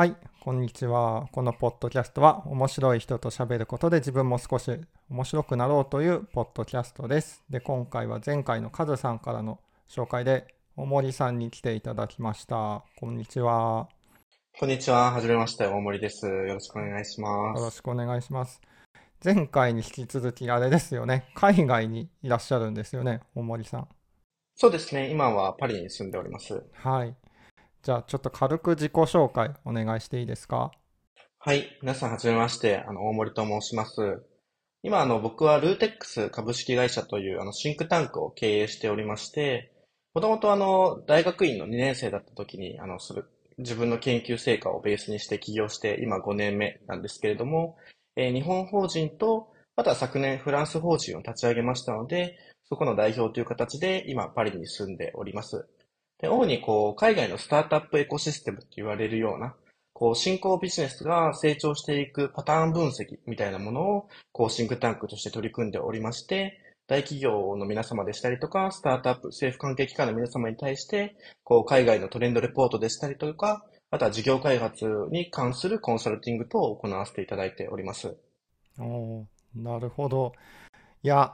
はい、こんにちは。このポッドキャストは面白い人と喋ることで自分も少し面白くなろうというポッドキャストです。で、今回は前回のカズさんからの紹介で大森さんに来ていただきました。こんにちは。こんにちは。はじめまして。大森です。よろしくお願いします。よろしくお願いします。前回に引き続きあれですよね。海外にいらっしゃるんですよね、大森さん。そうですね。今はパリに住んでおります。はい。じゃあちょっと軽く自己紹介お願いしていいですか？はい。皆さんはじめまして。あの、大森と申します。今、あの、僕はルーテックス株式会社という、あの、シンクタンクを経営しておりまして、もともとあの、大学院の2年生だった時に、あの、それ、自分の研究成果をベースにして起業して、今5年目なんですけれども、えー日本法人と、あとは昨年フランス法人を立ち上げましたので、そこの代表という形で今パリに住んでおります。で、主にこう、海外のスタートアップエコシステムと言われるような、こう、新興ビジネスが成長していくパターン分析みたいなものを、こう、シンクタンクとして取り組んでおりまして、大企業の皆様でしたりとか、スタートアップ、政府関係機関の皆様に対して、こう、海外のトレンドレポートでしたりとか、あとは事業開発に関するコンサルティング等を行わせていただいております。おなるほど。いや、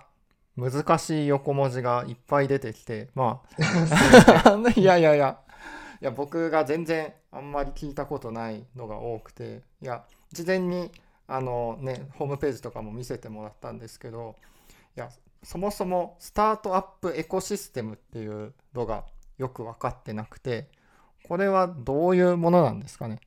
難しい横文字がいっぱい出てきて、まあ、いやいやいや、いや、僕が全然あんまり聞いたことないのが多くて、いや、事前に、あのね、ホームページとかも見せてもらったんですけど、いや、そもそもスタートアップエコシステムっていうのがよく分かってなくて、これはどういうものなんですかね？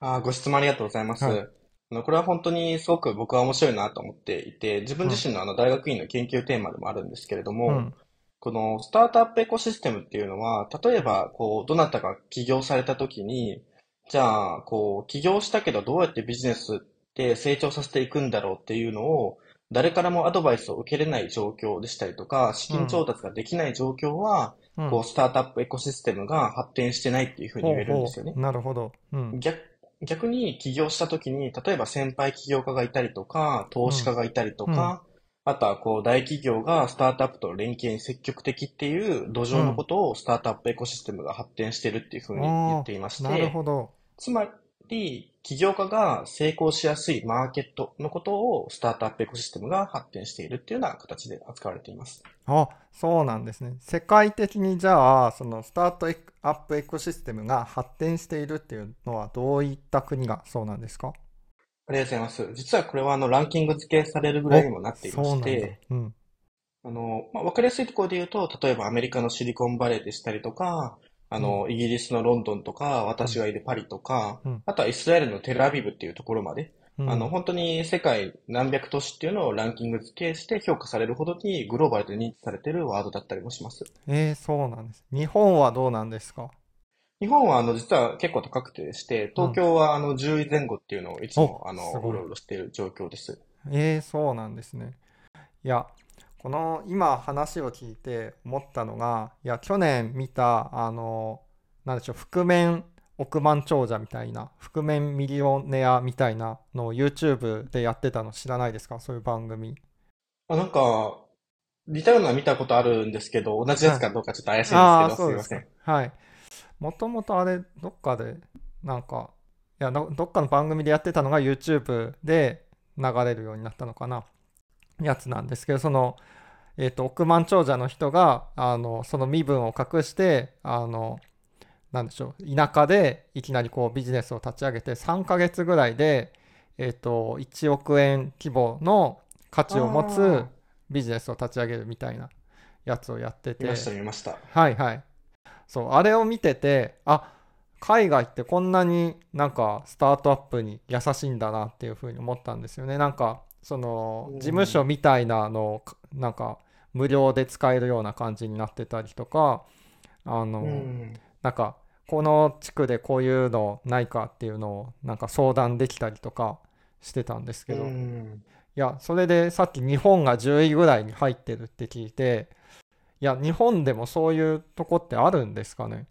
あーご質問ありがとうございます。はいあのこれは本当にすごく僕は面白いなと思っていて、自分自身のあの大学院の研究テーマでもあるんですけれども、うん。このスタートアップエコシステムっていうのは、例えば、こう、どなたか起業された時に、じゃあ、こう、起業したけどどうやってビジネスって成長させていくんだろうっていうのを、誰からもアドバイスを受けれない状況でしたりとか、資金調達ができない状況は、うんこう、スタートアップエコシステムが発展してないっていうふうに言えるんですよねほうほう。なるほど。うん。逆、逆に起業した時に、例えば先輩起業家がいたりとか、投資家がいたりとか、あとはこう大企業がスタートアップとの連携に積極的っていう土壌のことをスタートアップエコシステムが発展してるっていうふうに言っていましなるて、ほど。つまり起業家が成功しやすいマーケットのことをスタートアップエコシステムが発展しているっていうような形で扱われています。あ、そうなんですね。世界的にじゃあ、そのスタートアップエコシステムが発展しているっていうのはどういった国がそうなんですか？ありがとうございます。実はこれはあのランキング付けされるぐらいにもなっていまして、。うん。あの、まあ、わかりやすいところで言うと、例えばアメリカのシリコンバレーでしたりとか、あの、イギリスのロンドンとか、私がいるパリとか、うんあとはイスラエルのテルアビブっていうところまで、うんあの、本当に世界何百都市っていうのをランキング付けして評価されるほどにグローバルで認知されてるワードだったりもします。えー、そうなんです。日本はどうなんですか？日本はあの、実は結構高くてして、東京はあの、10位前後っていうのをいつもおあのうろうろしている状況です。えー、そうなんですね。いや、この今話を聞いて思ったのが、いや、去年見た、あの、なんでしょう、覆面億万長者みたいな、覆面ミリオネアみたいなのを YouTube でやってたの知らないですか？そういう番組。あ、なんか、似たようなの見たことあるんですけど、同じやつかどうかちょっと怪しいんですけど、そうですいません。。はい。もともとあれ、どっかで、なんか、いや、どどっかの番組でやってたのが YouTube で流れるようになったのかな、やつなんですけど、その、えっと、億万長者の人が、あの、その身分を隠して、あの、なんでしょう、田舎でいきなりこうビジネスを立ち上げて、3ヶ月ぐらいで、えっと、1億円規模の価値を持つあビジネスを立ち上げるみたいなやつをやってて、見ました、見ました。はいはい。そう、あれを見てて、あ、海外ってこんなになんかスタートアップに優しいんだなっていうふうに思ったんですよね。なんか、そのうん事務所みたいなのなんか無料で使えるような感じになってたりとか、あの、うん。なんかこの地区でこういうのないかっていうのをなんか相談できたりとかしてたんですけど、ういんや、それでさっき日本が10位ぐらいに入ってるって聞いて、いや、日本でもそういうとこってあるんですかね？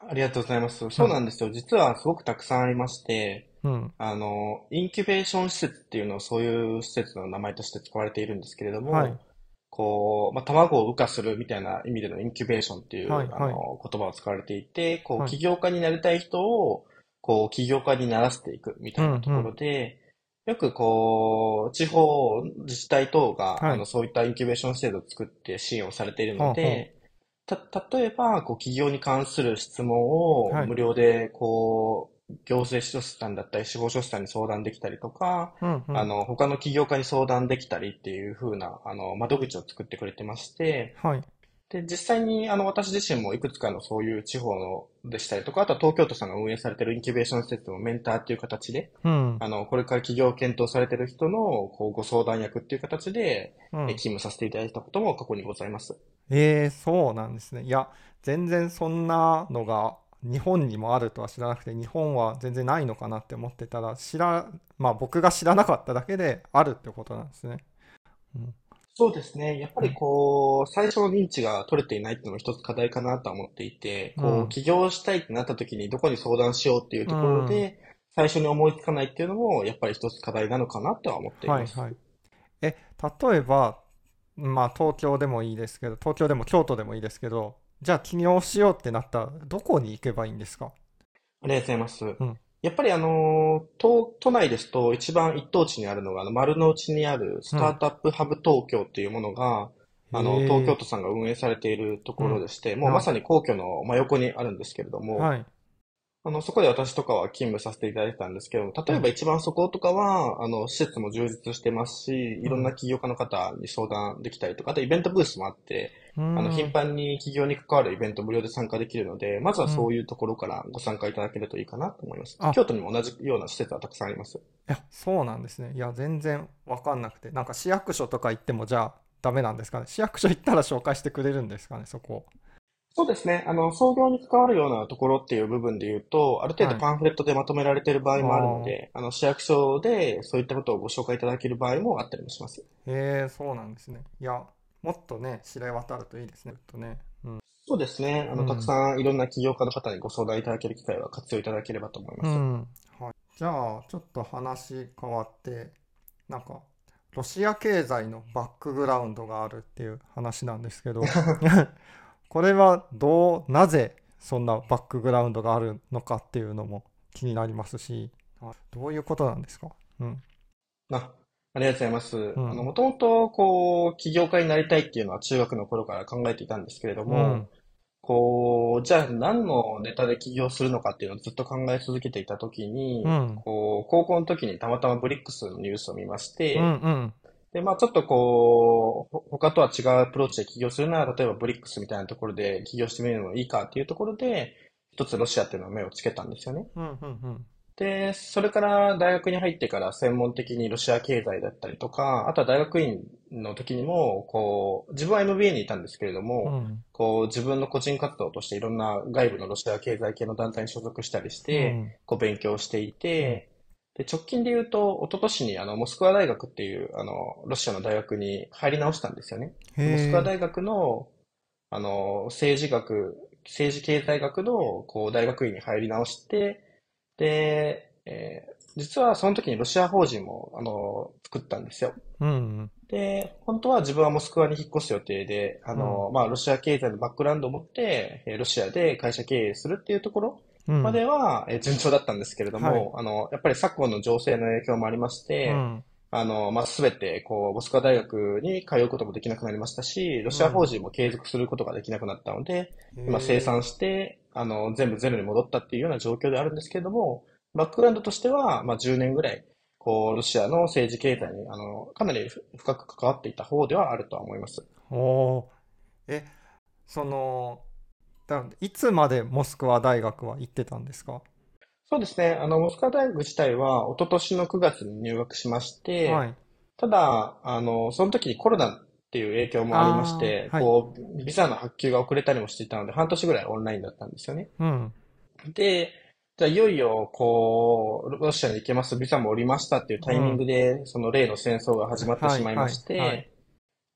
ありがとうございます。そうなんですよ。実はすごくたくさんありまして、うん。あの、インキュベーション施設っていうのをそういう施設の名前として使われているんですけれども、はい。こう、まあ、卵を孵化するみたいな意味でのインキュベーションっていう、はいはい。あの、言葉を使われていて、こう、はい。起業家になりたい人を、こう、起業家にならせていくみたいなところで、よくこう、地方自治体等が、はい。あの、そういったインキュベーション制度を作って支援をされているので、た、例えば、こう、企業に関する質問をはい。無料で、こう、行政書士さんだったり、司法書士さんに相談できたりとか、うんうんあの、他の起業家に相談できたりっていう風な、あの、窓口を作ってくれてまして、はい。で、実際に、あの、私自身もいくつかのそういう地方のでしたりとか、あとは東京都さんが運営されているインキュベーション施設のメンターっていう形で、うん。あの、これから起業を検討されている人の、こう、ご相談役っていう形で、うんえ勤務させていただいたことも過去にございます。えー、そうなんですね。いや、全然そんなのが日本にもあるとは知らなくて、日本は全然ないのかなって思ってたら、知ら、まあ僕が知らなかっただけであるってことなんですね。そうですね。やっぱりこう、最初の認知が取れていないっていうのも一つ課題かなとは思っていて、こうんう、起業したいってなった時にどこに相談しようっていうところで、最初に思いつかないっていうのも、やっぱり一つ課題なのかなとは思っています。はいはい。え、例えば、まあ東京でもいいですけど、東京でも京都でもいいですけど、じゃあ起業しようってなったら、どこに行けばいいんですか？ありがとうございます。ん。やっぱりあの、都、都内ですと一番一等地にあるのが、あの、丸の内にあるスタートアップハブ東京っていうものが、あの、へー。東京都さんが運営されているところでして、もうはいまさに皇居の真横にあるんですけれども、はい。あの、そこで私とかは勤務させていただいてたんですけども、例えば一番そことかは、あの、施設も充実してますし、いろんな起業家の方に相談できたりとか、あとイベントブースもあって、ああの、頻繁に起業に関わるイベント無料で参加できるので、まずはそういうところからご参加いただけるといいかなと思いますあ。京都にも同じような施設はたくさんあります。いや、そうなんですね。いや、全然わかんなくて。なんか市役所とか行っても、じゃあダメなんですかね。市役所行ったら紹介してくれるんですかね、そこ。そうですね。あの、創業に関わるようなところっていう部分で言うと、ある程はい度パンフレットでまとめられている場合もあるので、あの、市役所でそういったことをご紹介いただける場合もあったりもします。へえ、そうなんですね。いや、もっとね、知れ渡るといいですね。とね。うん。そうですね。あの、うんたくさんいろんな起業家の方にご相談いただける機会は活用いただければと思いうます。ん。はい。じゃあ、ちょっと話変わって、なんか、ロシア経済のバックグラウンドがあるっていう話なんですけど、これはどう、なぜそんなバックグラウンドがあるのかっていうのも気になりますし、あどういうことなんですか？うん。あ、ありがとうございます。んあの、もともと、こう、起業家になりたいっていうのは中学の頃から考えていたんですけれども、うんこう、じゃあ何のネタで起業するのかっていうのをずっと考え続けていたときに、うんこう、高校の時にたまたまブリックスのニュースを見まして、うんうん。で、まあちょっとこう、ほ他とは違うアプローチで起業するなら、例えばブリックスみたいなところで起業してみるのもいいかっていうところで、一つロシアっていうのを目をつけたんですよね。うんうんうん。で、それから大学に入ってから専門的にロシア経済だったりとか、あとは大学院の時にも、こう、自分は MBA にいたんですけれども、うんこう、自分の個人活動としていろんな外部のロシア経済系の団体に所属したりして、うんこう、勉強していて、で、直近で言うと、一昨年にあの、モスクワ大学っていう、あの、ロシアの大学に入り直したんですよね。へモスクワえ。大学の、あの、政治学、政治経済学の、こう、大学院に入り直して、で、えー実はその時にロシア法人も、あの、作ったんですよ。うんで、本当は自分はモスクワに引っ越す予定で、あの、まあ、ロシア経済のバックグラウンドを持って、えーロシアで会社経営するっていうところうん。までは、えー順調だったんですけれども、あの、やっぱり昨今の情勢の影響もありまして、うん。あの、まあ、すべて、こう、モスクワ大学に通うこともできなくなりましたし、ロシア法人も継続することができなくなったので、今生産して、あの、全部ゼロに戻ったっていうような状況であるんですけれども、バックグラウンドとしては、まあ、10年ぐらい、こう、ロシアの政治経済に、あの、かなり深く関わっていた方ではあるとは思います。おー。え、その、だいつまでモスクワ大学は行ってたんですか？そうですね。あの、モスクワ大学自体は、一昨年の9月に入学しまして、はい。ただ、あの、その時にコロナっていう影響もありまして、はいこう、ビザの発給が遅れたりもしていたので、半年ぐらいオンラインだったんですよね。うん。で、じゃあいよいよ、こう、ロシアに行けます、ビザも降りましたっていうタイミングで、その例の戦争が始まってしまいましはいはいはて、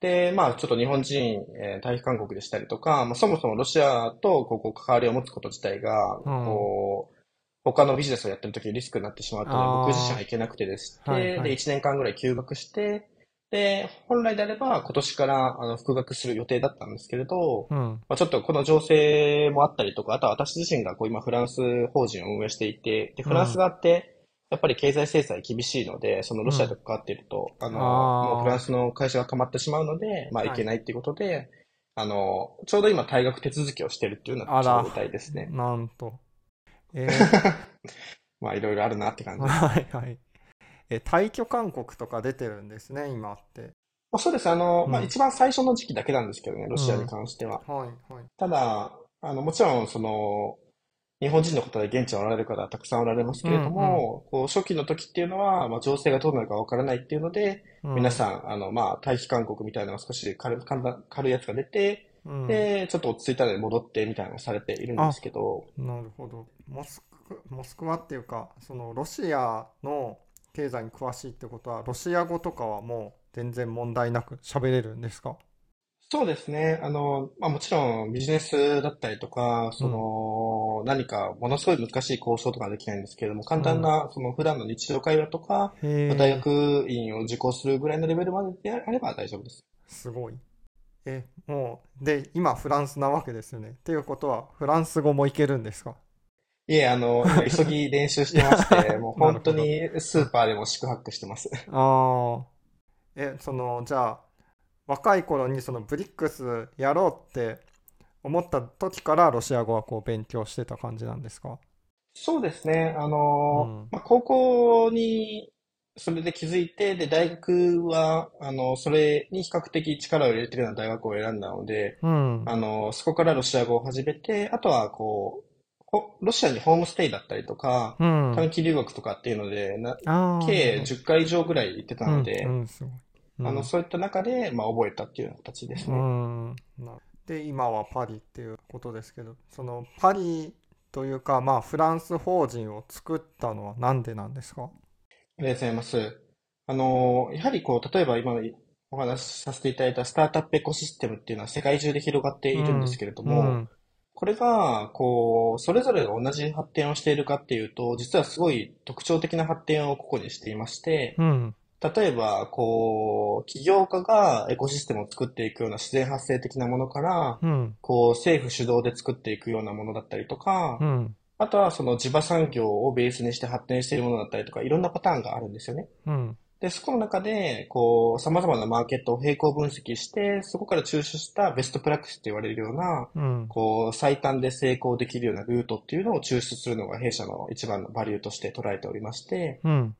で、まあ、ちょっと日本人、えー退避勧告でしたりとか、まあ、そもそもロシアとこう関わりを持つこと自体が、こう、他のビジネスをやってる時にリスクになってしまったので、あー。僕自身は行けなくてですはいはい。で、1年間ぐらい休学して、で、本来であれば今年からあの復学する予定だったんですけれど、うん。まあ、ちょっとこの情勢もあったりとか、あとは私自身がこう今フランス法人を運営していて、で、フランス側って、やっぱり経済制裁厳しいので、そのロシアと関わっていると、あの、あーもうフランスの会社が止まってしまうので、まあはいいけないっていうことで、あの、ちょうど今退学手続きをしてるっていうような状態ですね。なんと。えー まあいろいろあるなって感じ。ま はいはい。え、退去勧告とか出てるんですね、今って。あそうです。あの、まあうん一番最初の時期だけなんですけどね、ロシアに関しては。はいはい。ただ、あの、もちろん、その、日本人の方で現地におられる方はたくさんおられますけれども、こう初期の時っていうのは、まあ、情勢がどうなるかわからないっていうので、うん。皆さん、あの、まあ、退避勧告みたいなのが少し軽い、簡単軽いやつが出て、うん。で、ちょっと落ち着いたので戻ってみたいなのをされているんですけど、なるほど。モスク、モスクワっていうか、そのロシアの経済に詳しいってことは、ロシア語とかはもう全然問題なく喋れるんですか？そうですね。あの、まあ、もちろんビジネスだったりとか、その、何かものすごい難しい交渉とかはできないんですけれども、簡単な、その普段の日常会話とか、へまあ大え、学院を受講するぐらいのレベルまでであれば大丈夫です。すごい。え、もう、で、今フランスなわけですよね。っていうことは、フランス語もいけるんですか？いえ、あの、今急ぎ練習してまして、もう本当なにスーパーでも宿泊してます。ああ。え、その、じゃあ、若い頃にそのブリックスやろうって思った時からロシア語はこう勉強してた感じなんですか？そうですね。あうのん、まあ、高校にそれで気づいて、で、大学は、あの、それに比較的力を入れてるような大学を選んだので、うん。あの、そこからロシア語を始めて、あとはこう、ほロシアにホームステイだったりとか、うん。短期留学とかっていうので。計10回以上ぐらい行ってたので、うん、うん。うんあの、そういった中で、まあ、覚えたっていうような形ですうね。ん。なで、今はパリっていうことですけど、そのパリというか、まあ、フランス法人を作ったのはなんでなんですか？ありがとうございます。あの、やはりこう、例えば今お話しさせていただいたスタートアップエコシステムっていうのは世界中で広がっているんですけれども、うん。これが、こう、それぞれが同じ発展をしているかっていうと、実はすごい特徴的な発展を個々にしていまして、うん。例えば、こう、起業家がエコシステムを作っていくような自然発生的なものから、うん。こう、政府主導で作っていくようなものだったりとかう、ん。あとはその地場産業をベースにして発展しているものだったりとか、いろんなパターンがあるんですよね。うん。で、そこの中で、こう、様々なマーケットを並行分析して、そこから抽出したベストプラクティスと言われるような、うん。こう、最短で成功できるようなルートっていうのを抽出するのが弊社の一番のバリューとして捉えておりまして、うん。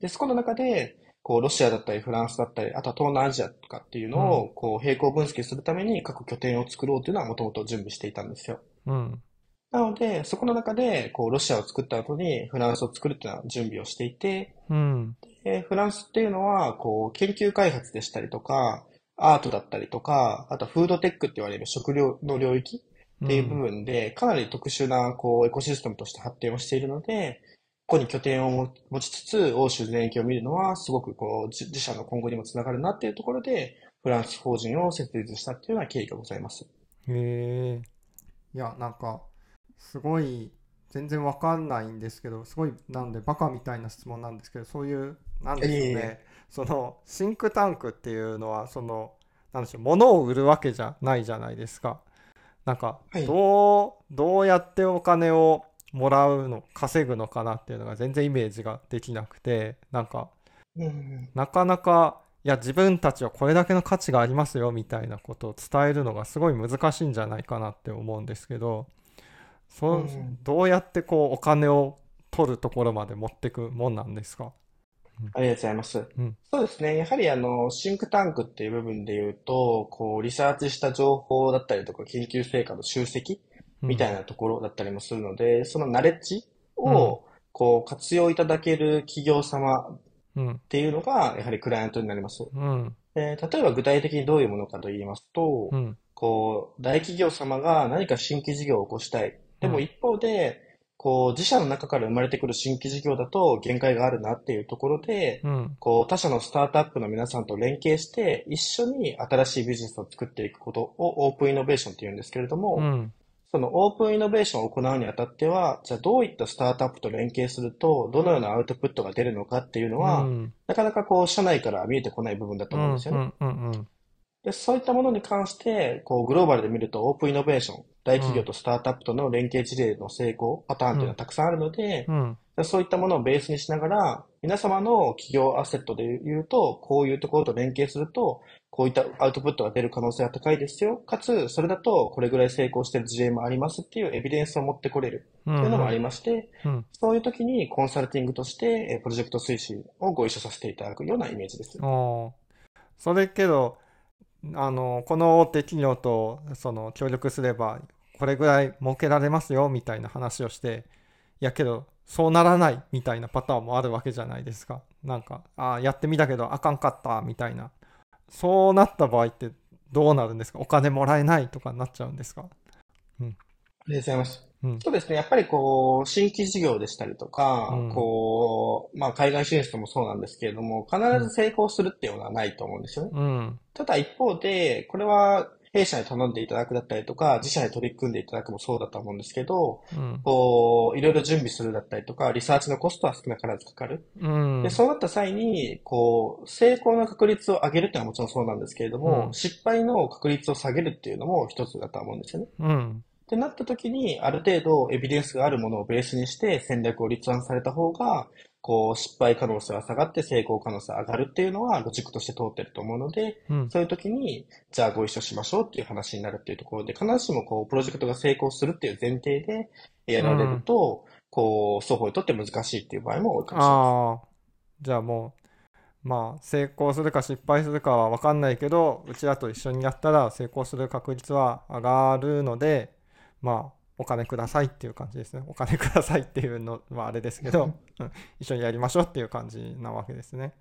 で、そこの中で、こう、ロシアだったりフランスだったり、あとは東南アジアとかっていうのを、こう、並行分析するために各拠点を作ろうというのはもともと準備していたんですよ。うん。なので、そこの中で、こう、ロシアを作った後にフランスを作るっていうのは準備をしていて、うん。でフランスっていうのは、こう、研究開発でしたりとか、アートだったりとか、あとはフードテックって言われる食料の領域っていう部分で、かなり特殊な、こう、エコシステムとして発展をしているので、ここに拠点を持持ちつつ、欧州全域を見るのは、すごくこう、自自社の今後にもつながるなっていうところで、フランス法人を設立したっていうような経緯がございます。へえ。いや、なんか、すごい、全然わかんないんですけど、すごい、なんで、バカみたいな質問なんですけど、そういう、なんでしょうねえ。その、シンクタンクっていうのは、その、なんでしょう、物を売るわけじゃないじゃないですか。なんかはい、どう、どうやってお金をもらうの、稼ぐのかなっていうのが全然イメージができなくて、なんか、うん。なかなか、いや、自分たちはこれだけの価値がありますよみたいなことを伝えるのがすごい難しいんじゃないかなって思うんですけど、そううんどうやってこうお金を取るところまで持ってくもんなんですか？ありがとうございます。うんそうですね。やはりあの、シンクタンクっていう部分で言うと、こう、リサーチした情報だったりとか、研究成果の集積みたいなところだったりもするので、そのナレッジを、こう、活用いただける企業様っうん。ていうのが、やはりクライアントになります。うん。で例えば具体的にどういうものかと言いますとう、ん。こう、大企業様が何か新規事業を起こしたい。でうんも一方で、こう、自社の中から生まれてくる新規事業だと限界があるなっていうところで、うん。こう、他社のスタートアップの皆さんと連携して、一緒に新しいビジネスを作っていくことをオープンイノベーションって言うんですけれども、うん。そのオープンイノベーションを行うにあたっては、じゃあどういったスタートアップと連携すると、どのようなアウトプットが出るのかっていうのは、うん。なかなかこう、社内から見えてこない部分だと思うんですよね。うんうんうんで、そういったものに関して、こう、グローバルで見ると、オープンイノベーション、大企業とスタートアップとの連携事例の成功パターンっていうのはたくさんあるので、うんそういったものをベースにしながら、皆様の企業アセットで言うと、こういうところと連携すると、こういったアウトプットが出る可能性が高いですよ。かつ、それだと、これぐらい成功してる事例もありますっていうエビデンスを持ってこれるうっていうのもありまして、うんそういう時にコンサルティングとして、えープロジェクト推進をご一緒させていただくようなイメージです。それけどあのこの大手企業とその協力すればこれぐらい儲けられますよみたいな話をしていやけどそうならないみたいなパターンもあるわけじゃないですか。なんかあーやってみたけどあかんかったみたいな。そうなった場合ってどうなるんですか？お金もらえないとかになっちゃうんですか？ありがとうございます。うん。そうですね。やっぱりこう、新規事業でしたりとか、うん。こう、まあ海外進出もそうなんですけれども、必ず成功するっていうのはないと思うんですよね。うん。ただ一方で、これは弊社に頼んでいただくだったりとか、自社に取り組んでいただくもそうだと思うんですけど、うんこう、いろいろ準備するだったりとか、リサーチのコストは少なからずかかる。うんで、そうなった際に、こう、成功の確率を上げるっていうのはもちろんそうなんですけれども、うん失敗の確率を下げるっていうのも一つだと思うんですよね。うんってなった時に、ある程度エビデンスがあるものをベースにして戦略を立案された方が、こう、失敗可能性は下がって成功可能性が上がるっていうのはロジックとして通ってると思うので、うん。そういう時に、じゃあご一緒しましょうっていう話になるっていうところで、必ずしもこう、プロジェクトが成功するっていう前提でやられると、こう、双方にとって難しいっていう場合も多いかもしれないじゃあもうまあ成功するか失敗するかは分かんないけどうちらと一緒にやったら成功する確率は上がるのでまあお金くださいっていう感じですね。お金くださいっていうのはあれですけど、うん。一緒にやりましょうっていう感じなわけですね。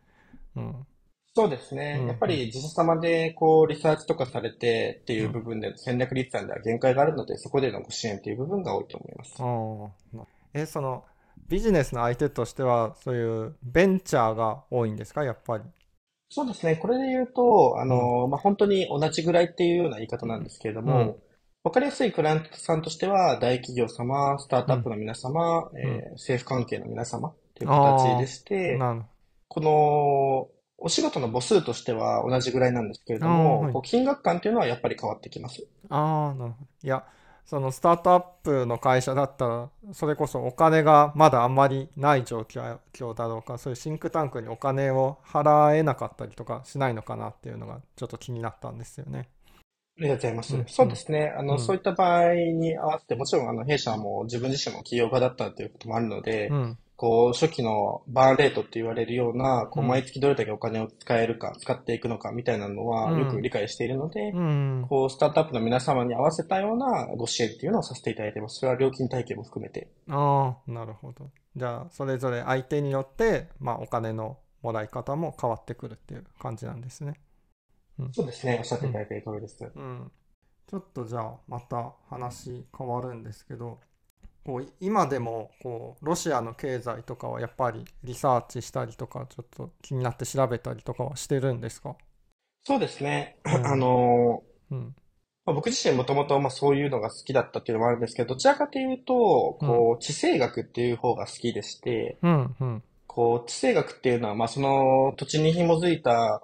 うん。そうですね。うん。やっぱり自社様でこうリサーチとかされてっていう部分で戦略立案では限界があるので、そこでのご支援っていう部分が多いと思います。えそのビジネスの相手としてはそういうベンチャーが多いんですか？やっぱり。そうですね。これで言うと、あの、まあ、本当に同じぐらいっていうような言い方なんですけれども、うんわかりやすいクライアントさんとしては、大企業様、スタートアップの皆様、んえー政府関係の皆様という形でして、この、お仕事の母数としては同じぐらいなんですけれども、はい金額感っていうのはやっぱり変わってきます。ああ、なるほど。いや、そのスタートアップの会社だったら、それこそお金がまだあんまりない状況だろうか、そういうシンクタンクにお金を払えなかったりとかしないのかなっていうのがちょっと気になったんですよね。ありがとうございます。うんそうですね。あの、うんそういった場合に合わせて、もちろん、あの、弊社も自分自身も起業家だったということもあるので、うん。こう、初期のバーンレートって言われるような、こう、うん毎月どれだけお金を使えるか、使っていくのかみたいなのは、うんよく理解しているので、うん。こう、スタートアップの皆様に合わせたようなご支援っていうのをさせていただいてます。それは料金体系も含めて。ああ、なるほど。じゃあ、それぞれ相手によって、まあ、お金のもらい方も変わってくるっていう感じなんですね。そうですね。おっしゃっていただいている通りです。うん、ちょっとじゃあまた話変わるんですけどこう今でもこうロシアの経済とかはやっぱりリサーチしたりとかちょっと気になって調べたりとかはしてるんですか、そうですね。うん。あの、うん。まあ、僕自身もともとまあそういうのが好きだったっていうのもあるんですけど、どちらかというと、こう、地政学っていう方が好きでして、うんうん。こう、地政学っていうのは、まあその土地に紐づいた、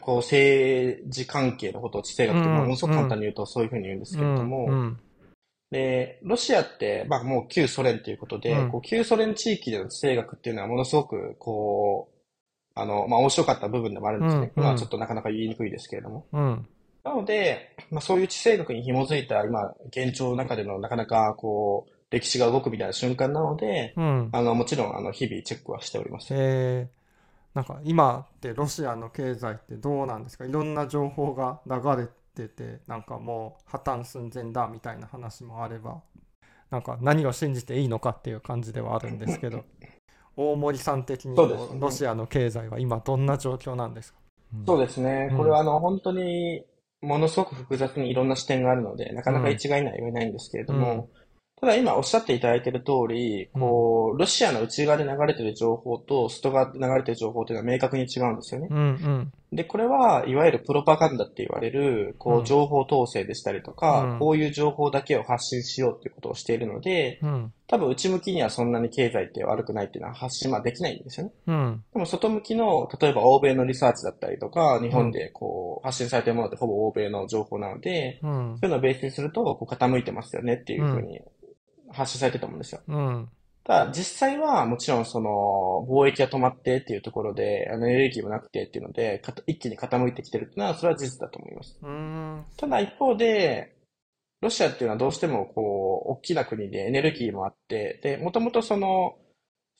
こう、政治関係のことを地政学って、うんものすごく簡単に言うとそういうふうに言うんですけれども、うんで、ロシアって、まあもう旧ソ連ということで、うん。こう旧ソ連地域での地政学っていうのはものすごく、こう、あの、まあ面白かった部分でもあるんですね。うん今はちょっとなかなか言いにくいですけれども。うん。なので、まあそういう地政学に紐づいた今、現状の中でのなかなかこう、歴史が動くみたいな瞬間なので、うん。あの、もちろん、あの、日々チェックはしております。えーなんか今ってロシアの経済ってどうなんですか？いろんな情報が流れててなんかもう破綻寸前だみたいな話もあればなんか何を信じていいのかっていう感じではあるんですけど 大森さん的にロシアの経済は今どんな状況なんですか、そうですね。うん。これはあの、本当に、ものすごく複雑にいろんな視点があるので、なかなか一概には言えないんですけれども、うんただ今おっしゃっていただいている通り、こう、ロシアの内側で流れている情報と外側で流れている情報というのは明確に違うんですよね。うんうんで、これはいわゆるプロパガンダって言われる、こう情報統制でしたりとか、うんこういう情報だけを発信しようっていうことをしているので、うん。多分内向きにはそんなに経済って悪くないっていうのは発信はできないんですよね。うん。でも外向きの、例えば欧米のリサーチだったりとか、日本でこう、発信されているものってほぼ欧米の情報なので、うんそういうのをベースにすると、こう傾いてますよねっていうふうに発信されてると思うんですよ。うん。ただ、実際はもちろんその、貿易が止まってっていうところで、あのエネルギーもなくてっていうので、一気に傾いてきてるっていうのは、それは事実だと思います。うん。ただ一方で、ロシアっていうのはどうしてもこう、大きな国でエネルギーもあって、で、もともとその、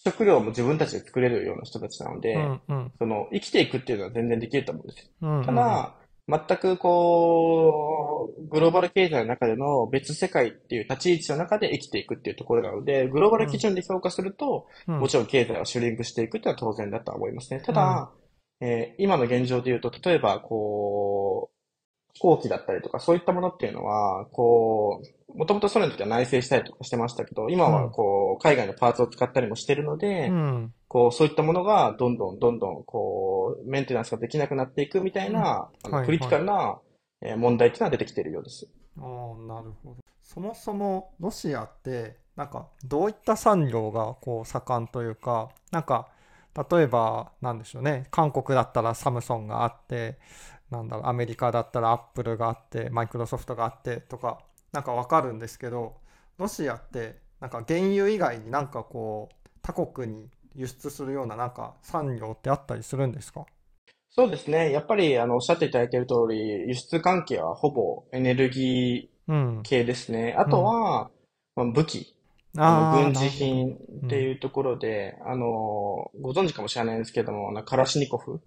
食料も自分たちで作れるような人たちなので、うん。うん。その、生きていくっていうのは全然できると思うんですよ。うん。ただ、全くこう、グローバル経済の中での別世界っていう立ち位置の中で生きていくっていうところなので、グローバル基準で評価すると、うん、もちろん経済はシュリンクしていくっていうのは当然だとは思いますね。ただ、えー今の現状で言うと、例えば、こう、飛行機だったりとか、そういったものっていうのは、こう、もともとソ連の時は内製したりとかしてましたけど、今はこう、海外のパーツを使ったりもしてるので、うん。こう、そういったものがどんどんどんどん、こう、メンテナンスができなくなっていくみたいな、あのはいクリティカルな、えー問題っていうのは出てきているようです。ああ、なるほど。そもそもロシアって、なんかどういった産業がこう盛んというか、なんか例えばなんでしょうね、韓国だったらサムソンがあって、なんだろう、アメリカだったらアップルがあって、マイクロソフトがあってとか、なんかわかるんですけど、ロシアってなんか原油以外になんかこう他国に輸出するようななんか産業ってあったりするんですか？そうですね。やっぱり、あの、おっしゃっていただいている通り、輸出関係はほぼエネルギうんー。系ですね。あとは、まあ武器、軍事品っていうところで、あの、ご存知かもしれないんですけども、カラシニコフ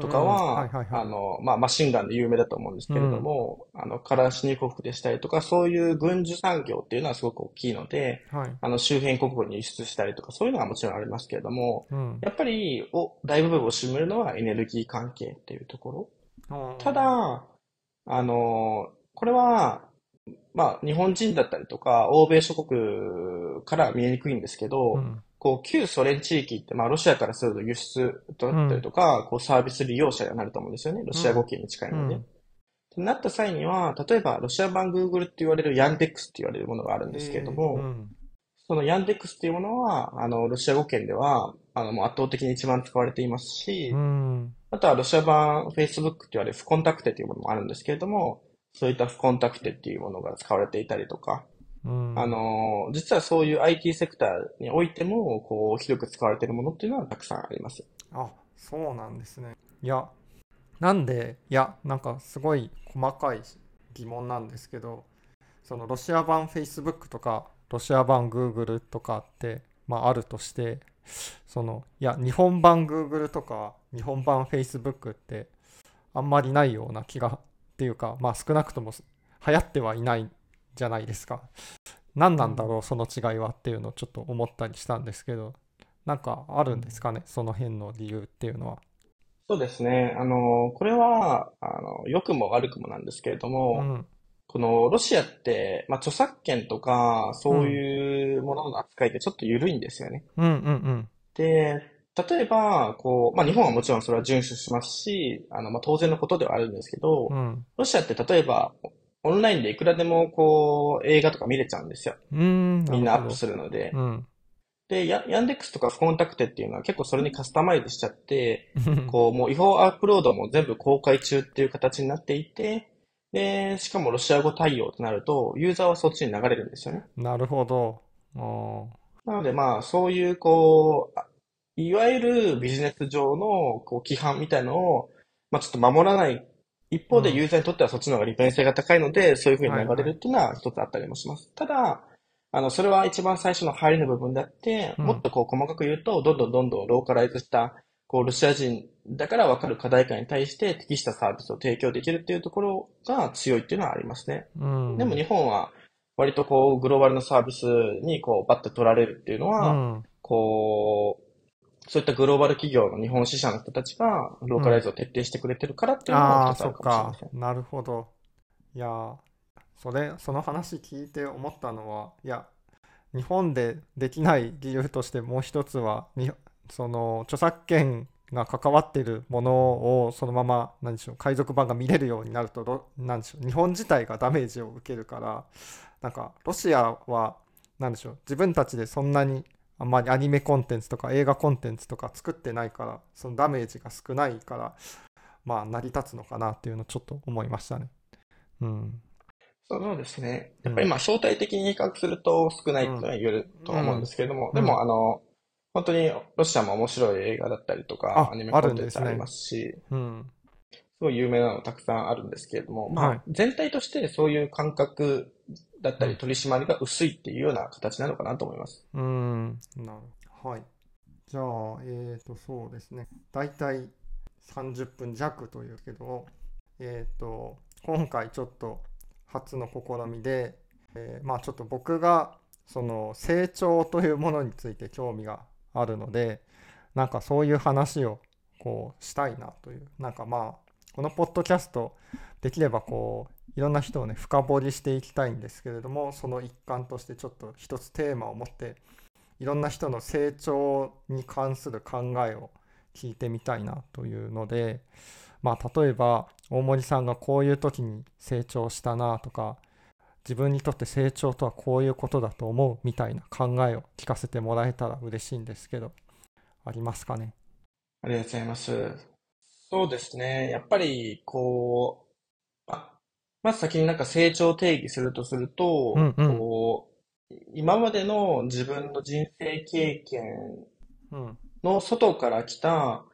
とかは、あの、まあ、マシンガンで有名だと思うんですけれども、あの、カラシニコフでしたりとか、そういう軍需産業っていうのはすごく大きいので、はい。あの、周辺国々に輸出したりとか、そういうのはもちろんありますけれども、うん。やっぱり、お、大部分を占めるのはエネルギー関係っていうところ。ただ、あの、これは、まあ、日本人だったりとか、欧米諸国からは見えにくいんですけど、うんこう、旧ソ連地域って、まあ、ロシアからすると輸出だったりとか、こう、サービス利用者になると思うんですよね。ロシア語圏に近いので。うん。ってなった際には、例えば、ロシア版 Google って言われるヤンデックスって言われるものがあるんですけれども、えーうん。そのヤンデックスっていうものは、あの、ロシア語圏では、あの、もう圧倒的に一番使われていますし、うん。あとはロシア版 Facebook って言われる不コンタクテっていうものもあるんですけれども、そういった不コンタクテっていうものが使われていたりとか、うんあの、実はそういう IT セクターにおいても、こう、広く使われているものっていうのはたくさんあります。あそうなんですねいやなんでいやなんかすごい細かい疑問なんですけどそのロシア版 Facebook とかロシア版 Google とかってまああるとしてそのいや日本版 Google とか日本版 Facebook ってあんまりないような気がっていうかまあ少なくとも流行ってはいないじゃないですか何なんだろうその違いはっていうのをちょっと思ったりしたんですけどなんかあるんですかねその辺の理由っていうのは。そうですね。あの、これは、あの、良くも悪くもなんですけれども、うんこのロシアって、まあ、著作権とか、そういうものの扱いってちょっと緩いんですよね。うんうんで、例えば、こう、まあ、日本はもちろんそれは遵守しますし、あの、まあ、当然のことではあるんですけどう、んロシアって例えば、オンラインでいくらでも、こう、映画とか見れちゃうんですよ。うんうんみんなアップるするのでうんで、ヤヤンデックスとかフコンタクテっていうのは結構それにカスタマイズしちゃって、こう、もう違法アップロードも全部公開中っていう形になっていて、で、しかもロシア語対応となると、ユーザーはそっちに流れるんですよね。なるほど。あなのでまあ、そういう、こう、あいわゆるビジネス上の、こう、規範みたいのを、まあちょっと守らない。一方でうん。ユーザーにとってはそっちの方が利便性が高いので、そういうふうに流れるっていうのは一つあったりもします。ただ、あの、それは一番最初の入りの部分であって、うん。もっとこう細かく言うと、どんどんどんどんローカライズした、こう、ロシア人だからわかる課題感に対して適したサービスを提供できるっていうところが強いっていうのはありますね。ーうん。でも日本は割とこう、グローバルなサービスにこう、バッて取られるっていうのうは、ん。こう、そういったグローバル企業の日本支社の人たちがローカライズを徹底してくれてるからっていうのああ、が一つあるそっかかもしれません。。なるほど。いやー、それ、その話聞いて思ったのは、いや、日本でできない理由としてもう一つは、にその著作権が関わっているものをそのまま何でしょう海賊版が見れるようになるとロ何でしょう日本自体がダメージを受けるからなんかロシアは何でしょう自分たちでそんなにあんまりアニメコンテンツとか映画コンテンツとか作ってないからそのダメージが少ないからまあ成り立つのかなっていうのをちょっと思いましたね。うん。そうですね。やっぱりまあ相対的に比較すると少ないっていうのは言えると思うんですけれども、うんでもあの、本当にロシアも面白い映画だったりとか、あアニメコンテンツありますし、うん。すごい有名なのたくさんあるんですけれども、まあ、はい全体としてそういう感覚だったうんり取り締まりが薄いっていうような形なのかなと思います。うん。なるほど。はい。じゃあ、えっ、と、そうですね。だいたい30分弱というけど、えっ、と、今回ちょっと初の試みで、えーまあちょっと僕がその成長というものについて興味があるので、なんかそういう話をこうしたいなという、なんかまあ、このポッドキャスト、できればこう、いろんな人をね、深掘りしていきたいんですけれども、その一環としてちょっと一つテーマを持って、いろんな人の成長に関する考えを聞いてみたいなというので、まあ、例えば大森さんがこういう時に成長したなとか自分にとって成長とはこういうことだと思うみたいな考えを聞かせてもらえたら嬉しいんですけどありますかね？ありがとうございます。そうですね。やっぱり、こう、あまず先になんか成長を定義するとすると、うんうん。こう、今までの自分の人生経験うん。の外から来た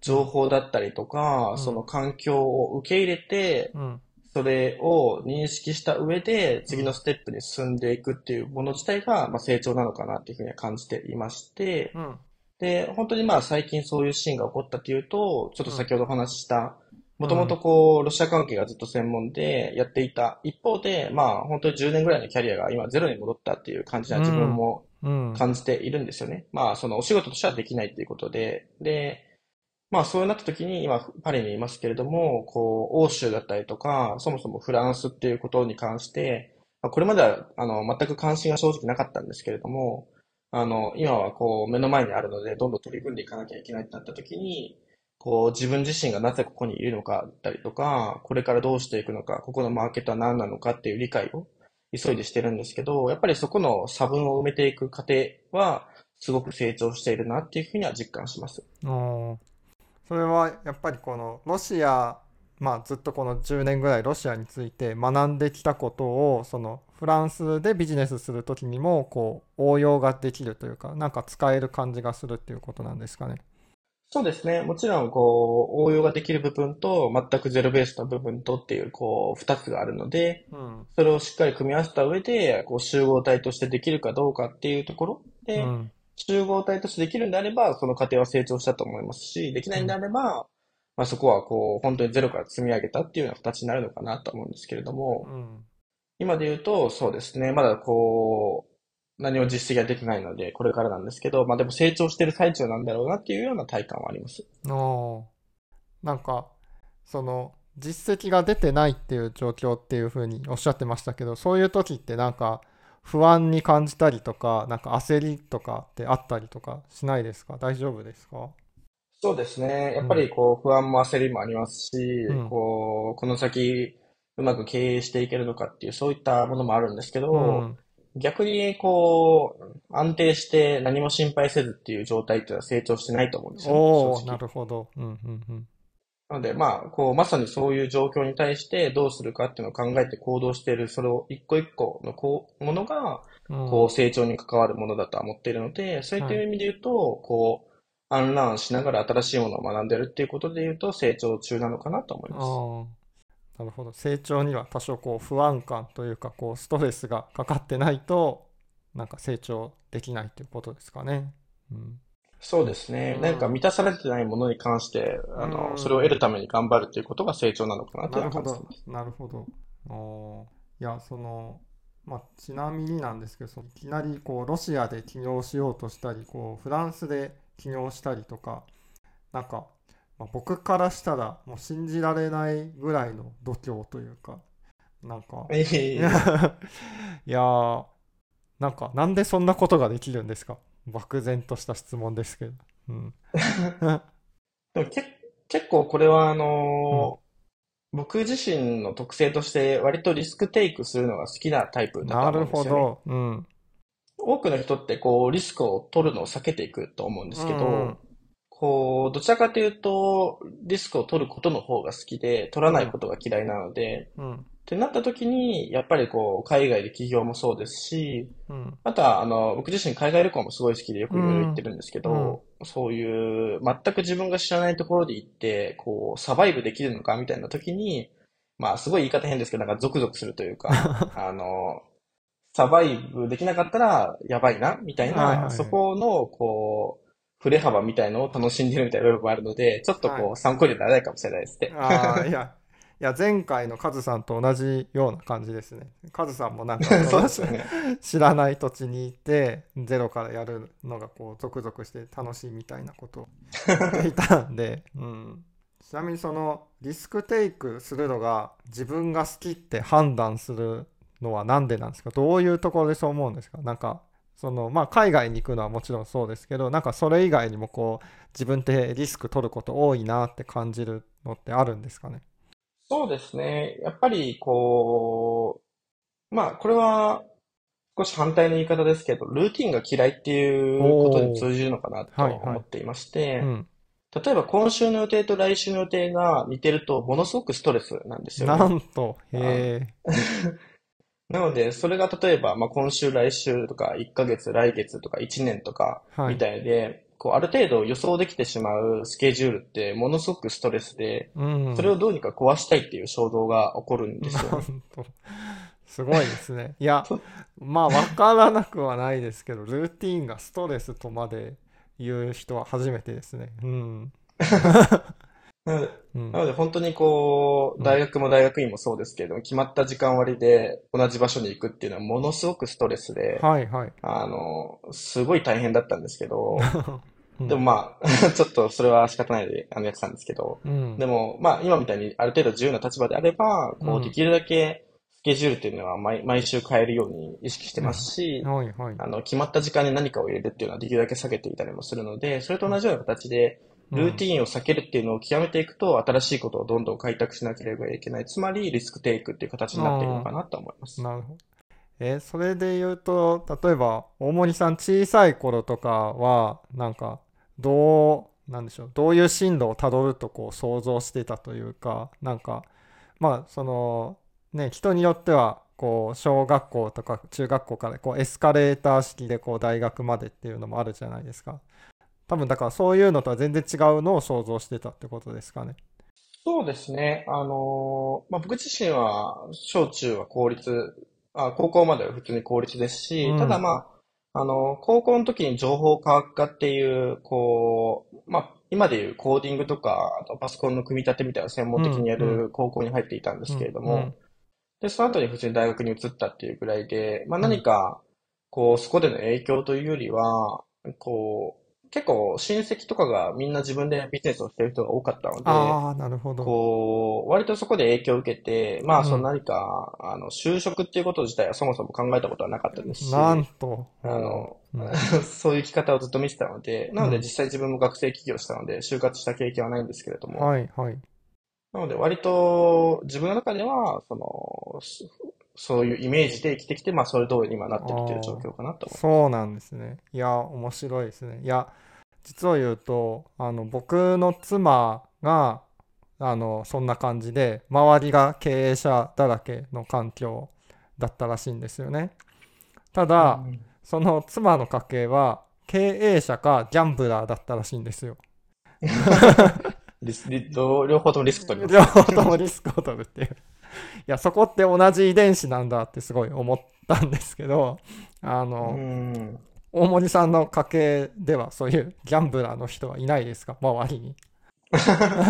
情報だったりとか、うん。その環境を受け入れて、うん。それを認識した上で次のステップに進んでいくっていうもの自体が、まあ、成長なのかなっていうふうには感じていまして、うん。で、本当にまあ最近そういうシーンが起こったっていうと、ちょっと先ほどお話しした、もともとこう、ロシア関係がずっと専門でやっていた。一方で、まあ本当に10年ぐらいのキャリアが今ゼロに戻ったっていう感じは自分もうん。感じているんですよね。まあそのお仕事としてはできないっていうことで、で、まあそうなった時に今パリにいますけれども、こう、欧州だったりとか、そもそもフランスっていうことに関して、まあこれまではあの全く関心が正直なかったんですけれども、あの、今はこう目の前にあるので、どんどん取り組んでいかなきゃいけないってなった時に、こう自分自身がなぜここにいるのかだったりとか、これからどうしていくのか、ここのマーケットは何なのかっていう理解を急いでしてるんですけど、やっぱりそこの差分を埋めていく過程は、すごく成長しているなっていうふうには実感します。それはやっぱりこのロシアまあずっとこの10年ぐらいロシアについて学んできたことをそのフランスでビジネスする時にもこう応用ができるというかなんか使える感じがするっていうことなんですかね。そうですね。もちろん、こう、応用ができる部分と、全くゼロベースの部分とっていう、こう、二つがあるので、うん。それをしっかり組み合わせた上で、こう、集合体としてできるかどうかっていうところ。で、うん。集合体としてできるんであれば、その過程は成長したと思いますし、できないんであれば、まあそこはこう、本当にゼロから積み上げたっていうような形になるのかなと思うんですけれども、うん。今で言うと、そうですね、まだこう、何も実績ができないので、これからなんですけど、まあでも成長してる最中なんだろうなっていうような体感はあります。おー。なんかその実績が出てないっていう状況っていうふうにおっしゃってましたけどそういう時ってなんか不安に感じたりとかなんか焦りとかってあったりとかしないですか？大丈夫ですか？そうですね。やっぱりこう不安も焦りもありますし、うん。こう、この先うまく経営していけるのかっていうそういったものもあるんですけど、うん逆にこう、安定して何も心配せずっていう状態っていうのは成長してないと思うんですよね、おおな。るほど。うんうんうん。なのでまあ、こう、まさにそういう状況に対してどうするかっていうのを考えて行動している、それを一個一個のこう、ものが、うんこう、成長に関わるものだとは思っているので、そういった意味で言うと、こう、アンラーンしながら新しいものを学んでるっていうことで言うと、成長中なのかなと思います。なるほど。成長には多少こう不安感というかこうストレスがかかってないとなんか成長できないということですかね。うん。そうですね。うんなんか満たされてないものに関して、あうの、んそれを得るために頑張るっていうことが成長なのかなというなるほど感じてます。。なるほど。おーいや、その、まあ、ちなみになんですけど、そのいきなりこうロシアで起業しようとしたり、こうフランスで起業したりとか、なんか、まあ、僕からしたらもう信じられないぐらいの度胸というか、なんか、いやー、なんか、なんでそんなことができるんですか？漠然とした質問ですけど。うん。でもけ結構これはあのー僕自身の特性として割とリスクテイクするのが好きなタイプだとなる思うんですよね。ほど。うん。多くの人ってこうリスクを取るのを避けていくと思うんですけど、うんこう、どちらかというと、リスクを取ることの方が好きで、取らないことが嫌いなので、うん。ってなった時に、やっぱりこう、海外で起業もそうですし、うん。あとは、あの、僕自身海外旅行もすごい好きでよくいろいろ行ってるんですけど、そういう、全く自分が知らないところで行って、こう、サバイブできるのかみたいな時に、まあ、すごい言い方変ですけど、なんかゾクゾクするというか、あの、サバイブできなかったらやばいな、みたいな、はいそこの、こう、振れ幅みたいのを楽しんでるみたいな部分もあるので、ちょっとこう、はい参考にならないかもしれないですね。ああ、いや、いや、前回のカズさんと同じような感じですね。カズさんもなんか、そうですよね。知らない土地に行って、ゼロからやるのがこう、ゾクゾクして楽しいみたいなことを言っていたんで、うん。ちなみにその、リスクテイクするのが自分が好きって判断するのはなんでなんですか？どういうところでそう思うんですか？なんか、その、まあ、海外に行くのはもちろんそうですけど、なんかそれ以外にもこう、自分ってリスク取ること多いなって感じるのってあるんですかね？そうですね。やっぱり、こう、まあ、これは、少し反対の言い方ですけど、ルーティンが嫌いっていうことに通じるのかなとはいはい思っていましてう、ん。例えば今週の予定と来週の予定が似てると、ものすごくストレスなんですよなね。んと、へえ。なので、それが例えば、まあ、今週、来週とか、1ヶ月、来月とか、1年とか、はいみたいで、こう、ある程度予想できてしまうスケジュールって、ものすごくストレスで、うん。それをどうにか壊したいっていう衝動が起こるんですよなね。んと、すごいですね。いや、まあ、わからなくはないですけど、ルーティーンがストレスとまで言う人は初めてですね。うん。なのでうんなので本当にこう、大学も大学院もそうですけれども、決まった時間割で同じ場所に行くっていうのはものすごくストレスで、はいはい。あの、すごい大変だったんですけど、うんでもまあ、ちょっとそれは仕方ないであのやってたんですけど、うん。でもまあ今みたいにある程度自由な立場であれば、こうんうできるだけスケジュールっていうのは毎毎週変えるように意識してますし、はいはい。あの、決まった時間に何かを入れるっていうのはできるだけ避けていたりもするので、それと同じような形で、ルーティーンを避けるっていうのを極めていくと、新しいことをどんどん開拓しなければいけない。つまり、リスクテイクっていう形になっているのかなと思います。なるほど。えーそれで言うと、例えば、大森さん小さい頃とかは、なんか、どう、なんでしょう、どういう進路をたどるとこう想像してたというか、なんか、まあ、その、ね、人によっては、こう、小学校とか中学校からこうエスカレーター式でこう大学までっていうのもあるじゃないですか。多分だからそういうのとは全然違うのを想像してたってことですかね。そうですね。あのーまあ、僕自身は、小中は公立、あ、高校までは普通に公立ですし、うんただまあ、あの、高校の時に情報科学科っていう、こう、まあ、今でいうコーディングとか、あとパソコンの組み立てみたいな専門的にやうんる高校に入っていたんですけれども、うんで、その後に普通に大学に移ったっていうぐらいで、まあ何か、こう、そこでの影響というよりは、こう、結構親戚とかがみんな自分でビジネスをしてる人が多かったので、ああ、なるほど。こう、割とそこで影響を受けて、まあ、うんその何か、あの、就職っていうこと自体はそもそも考えたことはなかったですし、なんと。あのうん そういう生き方をずっと見てたので、なのうんで実際自分も学生起業したので、就活した経験はないんですけれども、はいはい。なので割と自分の中では、その、そそういうイメージで生きてきて、まあ、それ通りに今なってきてる状況かなと思いそうなんですね。いや、面白いですね。いや、実を言うと、あの、僕の妻が、あの、そんな感じで、周りが経営者だらけの環境だったらしいんですよね。ただ、うんその妻の家系は、経営者かギャンブラーだったらしいんですよ。リスリ両両方ともリスク取ります。両方ともリスクを取るっていう。いや、そこって同じ遺伝子なんだってすごい思ったんですけど、あの、うん大森さんの家系ではそういうギャンブラーの人はいないですか？周りに。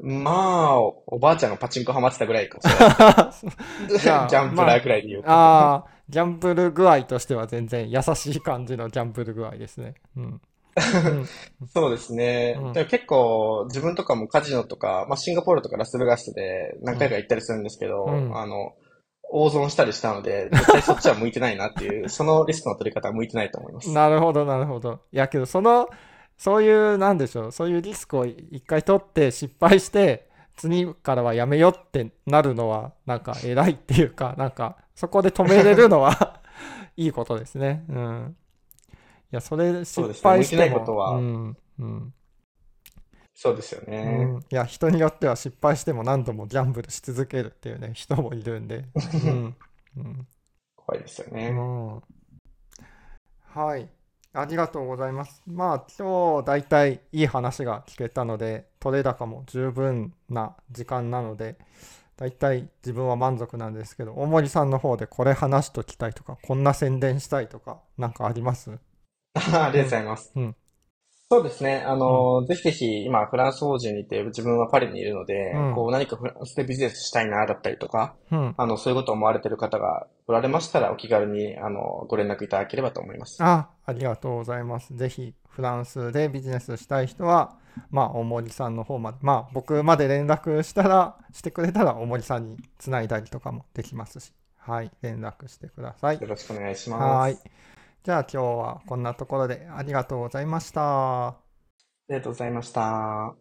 まあ、おばあちゃんがパチンコハマってたぐらいかもしれない。ギ じゃあャンブラーぐらいで言うと。ああ、ギャンブル具合としては全然優しい感じのギャンブル具合ですね。うん。うんそうですね。うんでも結構自分とかもカジノとか、まあ、シンガポールとかラスベガスで何回か行ったりするんですけど、うんあの、大損したりしたので、絶対そっちは向いてないなっていう、そのリスクの取り方は向いてないと思います。なるほど、なるほど。いやけど、そのそういう、なんでしょう、そういうリスクを一回取って失敗して、次からはやめようってなるのは、なんか偉いっていうか、なんか、そこで止めれるのは いいことですね。うん。いや、それ失そうですね敗しても、向いてないことはうん、うん。そうですようね。ん、いや、人によっては失敗しても何度もギャンブルし続けるっていうね、人もいるんで。うん。うん怖いですよね。うんはい。ありがとうございます。まあ、今日、だいたいいい話が聞けたので、取れ高も十分な時間なので、だいたい自分は満足なんですけど、大森さんの方でこれ話しときたいとか、こんな宣伝したいとか、なんかあります？ありがとうございます。うんそうですね。あの、ぜひぜひ、今、フランス法人にいて、自分はパリにいるので、うんこう、何かフランスでビジネスしたいな、だったりとか、うん。あの、そういうことを思われている方がおられましたら、お気軽に、あの、ご連絡いただければと思います。あ、ありがとうございます。ぜひ、フランスでビジネスしたい人は、まあ、大森さんの方まで、まあ、僕まで連絡したら、してくれたら、大森さんにつないだりとかもできますし、はい、連絡してくださいよ。ろしくお願いします。はい。じゃあ、今日はこんなところでありがとうございました。ありがとうございました。